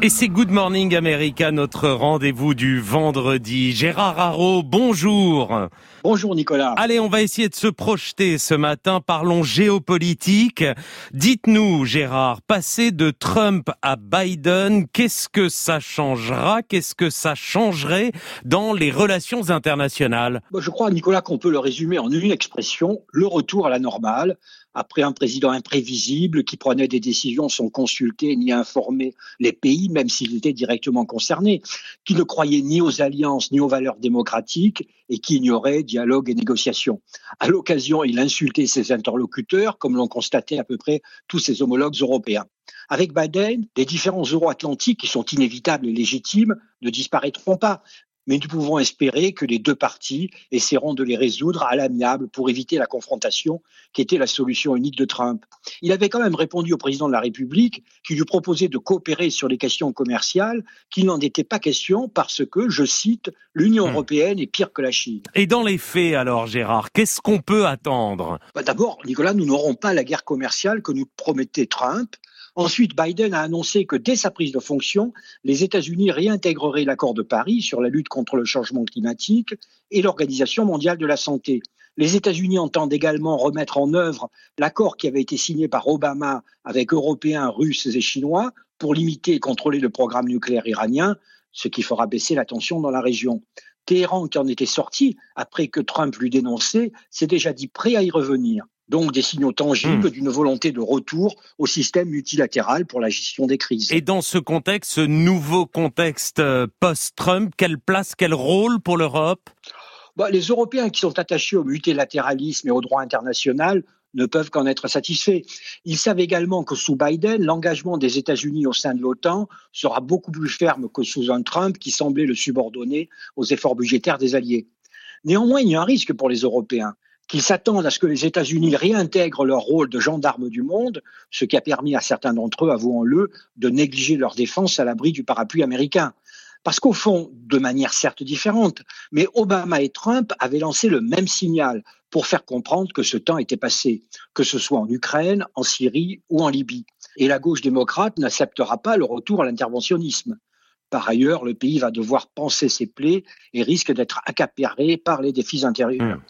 Et c'est Good Morning America, notre rendez-vous du vendredi. Gérard Haro, bonjour. Bonjour Nicolas. Allez, on va essayer de se projeter ce matin. Parlons géopolitique. Dites-nous, Gérard, passer de Trump à Biden, qu'est-ce que ça changera Qu'est-ce que ça changerait dans les relations internationales? Je crois, Nicolas, qu'on peut le résumer en une expression, le retour à la normale après un président imprévisible qui prenait des décisions sans consulter ni informer les pays, même s'ils étaient directement concernés, qui ne croyait ni aux alliances ni aux valeurs démocratiques et qui ignorait dialogue et négociation. À l'occasion, il insultait ses interlocuteurs, comme l'ont constaté à peu près tous ses homologues européens. Avec Biden, les différences euro-atlantiques, qui sont inévitables et légitimes, ne disparaîtront pas mais nous pouvons espérer que les deux parties essaieront de les résoudre à l'amiable pour éviter la confrontation qui était la solution unique de Trump. Il avait quand même répondu au président de la République qui lui proposait de coopérer sur les questions commerciales, qu'il n'en était pas question parce que, je cite, l'Union hmm. européenne est pire que la Chine. Et dans les faits alors, Gérard, qu'est-ce qu'on peut attendre? Bah, D'abord, Nicolas, nous n'aurons pas la guerre commerciale que nous promettait Trump. Ensuite, Biden a annoncé que dès sa prise de fonction, les États-Unis réintégreraient l'accord de Paris sur la lutte contre le changement climatique et l'Organisation mondiale de la santé. Les États-Unis entendent également remettre en œuvre l'accord qui avait été signé par Obama avec Européens, Russes et Chinois pour limiter et contrôler le programme nucléaire iranien, ce qui fera baisser la tension dans la région. Téhéran, qui en était sorti après que Trump l'eut dénoncé, s'est déjà dit prêt à y revenir donc des signaux tangibles hmm. d'une volonté de retour au système multilatéral pour la gestion des crises. Et dans ce contexte, ce nouveau contexte euh, post-Trump, quelle place, quel rôle pour l'Europe? Bah, Les Européens qui sont attachés au multilatéralisme et au droit international ne peuvent qu'en être satisfaits. Ils savent également que sous Biden, l'engagement des États-Unis au sein de l'OTAN sera beaucoup plus ferme que sous un Trump qui semblait le subordonner aux efforts budgétaires des alliés. Néanmoins, il y a un risque pour les Européens qu'ils s'attendent à ce que les États-Unis réintègrent leur rôle de gendarme du monde, ce qui a permis à certains d'entre eux, avouons-le, de négliger leur défense à l'abri du parapluie américain. Parce qu'au fond, de manière certes différente, mais Obama et Trump avaient lancé le même signal pour faire comprendre que ce temps était passé, que ce soit en Ukraine, en Syrie ou en Libye. Et la gauche démocrate n'acceptera pas le retour à l'interventionnisme. Par ailleurs, le pays va devoir penser ses plaies et risque d'être accaparé par les défis intérieurs. Mmh.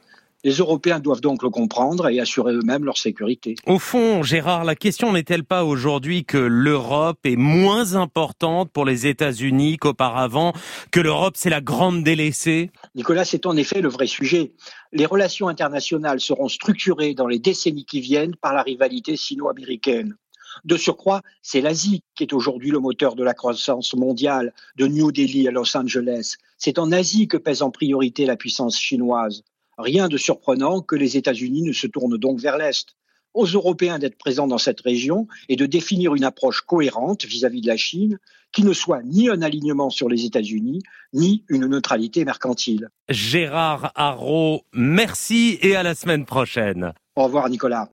Les Européens doivent donc le comprendre et assurer eux-mêmes leur sécurité. Au fond, Gérard, la question n'est-elle pas aujourd'hui que l'Europe est moins importante pour les États-Unis qu'auparavant, que l'Europe c'est la grande délaissée? Nicolas, c'est en effet le vrai sujet. Les relations internationales seront structurées dans les décennies qui viennent par la rivalité sino-américaine. De surcroît, c'est l'Asie qui est aujourd'hui le moteur de la croissance mondiale, de New Delhi à Los Angeles. C'est en Asie que pèse en priorité la puissance chinoise. Rien de surprenant que les États-Unis ne se tournent donc vers l'Est. Aux Européens d'être présents dans cette région et de définir une approche cohérente vis-à-vis de la Chine qui ne soit ni un alignement sur les États-Unis, ni une neutralité mercantile. Gérard Haro, merci et à la semaine prochaine. Au revoir Nicolas.